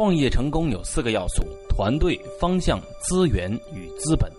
创业成功有四个要素：团队、方向、资源与资本。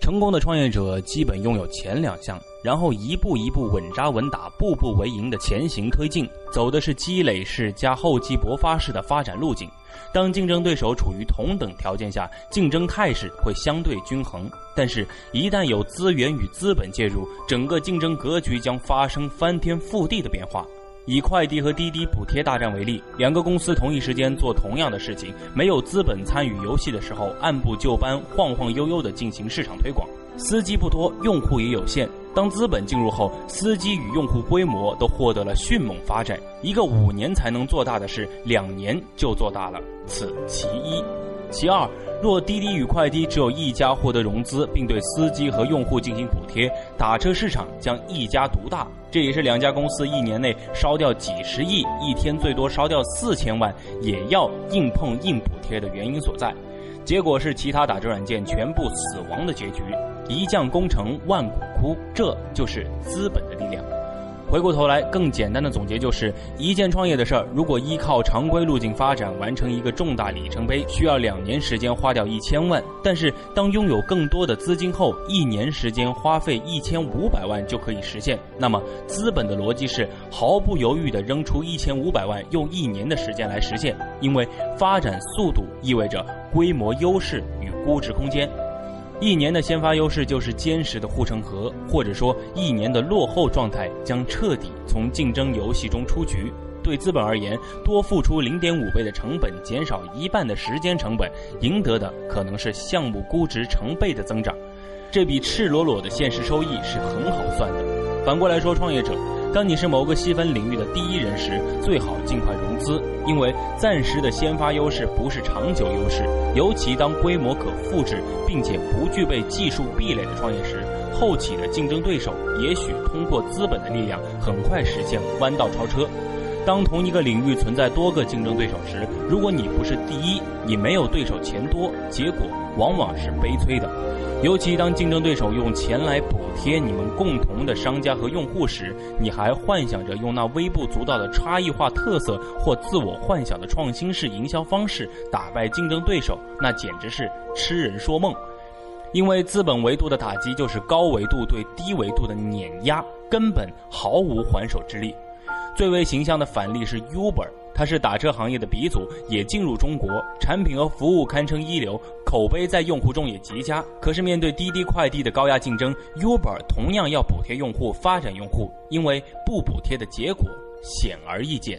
成功的创业者基本拥有前两项，然后一步一步稳扎稳打、步步为营的前行推进，走的是积累式加厚积薄发式的发展路径。当竞争对手处于同等条件下，竞争态势会相对均衡。但是，一旦有资源与资本介入，整个竞争格局将发生翻天覆地的变化。以快递和滴滴补贴大战为例，两个公司同一时间做同样的事情，没有资本参与游戏的时候，按部就班、晃晃悠悠地进行市场推广，司机不多，用户也有限。当资本进入后，司机与用户规模都获得了迅猛发展。一个五年才能做大的事，两年就做大了，此其一。其二，若滴滴与快滴只有一家获得融资，并对司机和用户进行补贴，打车市场将一家独大。这也是两家公司一年内烧掉几十亿，一天最多烧掉四千万，也要硬碰硬补贴的原因所在。结果是其他打车软件全部死亡的结局，一将功成万骨枯，这就是资本的力量。回过头来，更简单的总结就是：一件创业的事儿，如果依靠常规路径发展，完成一个重大里程碑，需要两年时间花掉一千万；但是当拥有更多的资金后，一年时间花费一千五百万就可以实现。那么，资本的逻辑是毫不犹豫地扔出一千五百万，用一年的时间来实现，因为发展速度意味着规模优势与估值空间。一年的先发优势就是坚实的护城河，或者说一年的落后状态将彻底从竞争游戏中出局。对资本而言，多付出零点五倍的成本，减少一半的时间成本，赢得的可能是项目估值成倍的增长。这笔赤裸裸的现实收益是很好算的。反过来说，创业者。当你是某个细分领域的第一人时，最好尽快融资，因为暂时的先发优势不是长久优势。尤其当规模可复制，并且不具备技术壁垒的创业时，后起的竞争对手也许通过资本的力量，很快实现弯道超车。当同一个领域存在多个竞争对手时，如果你不是第一，你没有对手钱多，结果往往是悲催的。尤其当竞争对手用钱来补贴你们共同的商家和用户时，你还幻想着用那微不足道的差异化特色或自我幻想的创新式营销方式打败竞争对手，那简直是痴人说梦。因为资本维度的打击就是高维度对低维度的碾压，根本毫无还手之力。最为形象的反例是 Uber。它是打车行业的鼻祖，也进入中国，产品和服务堪称一流，口碑在用户中也极佳。可是面对滴滴快递的高压竞争，Uber 同样要补贴用户、发展用户，因为不补贴的结果显而易见。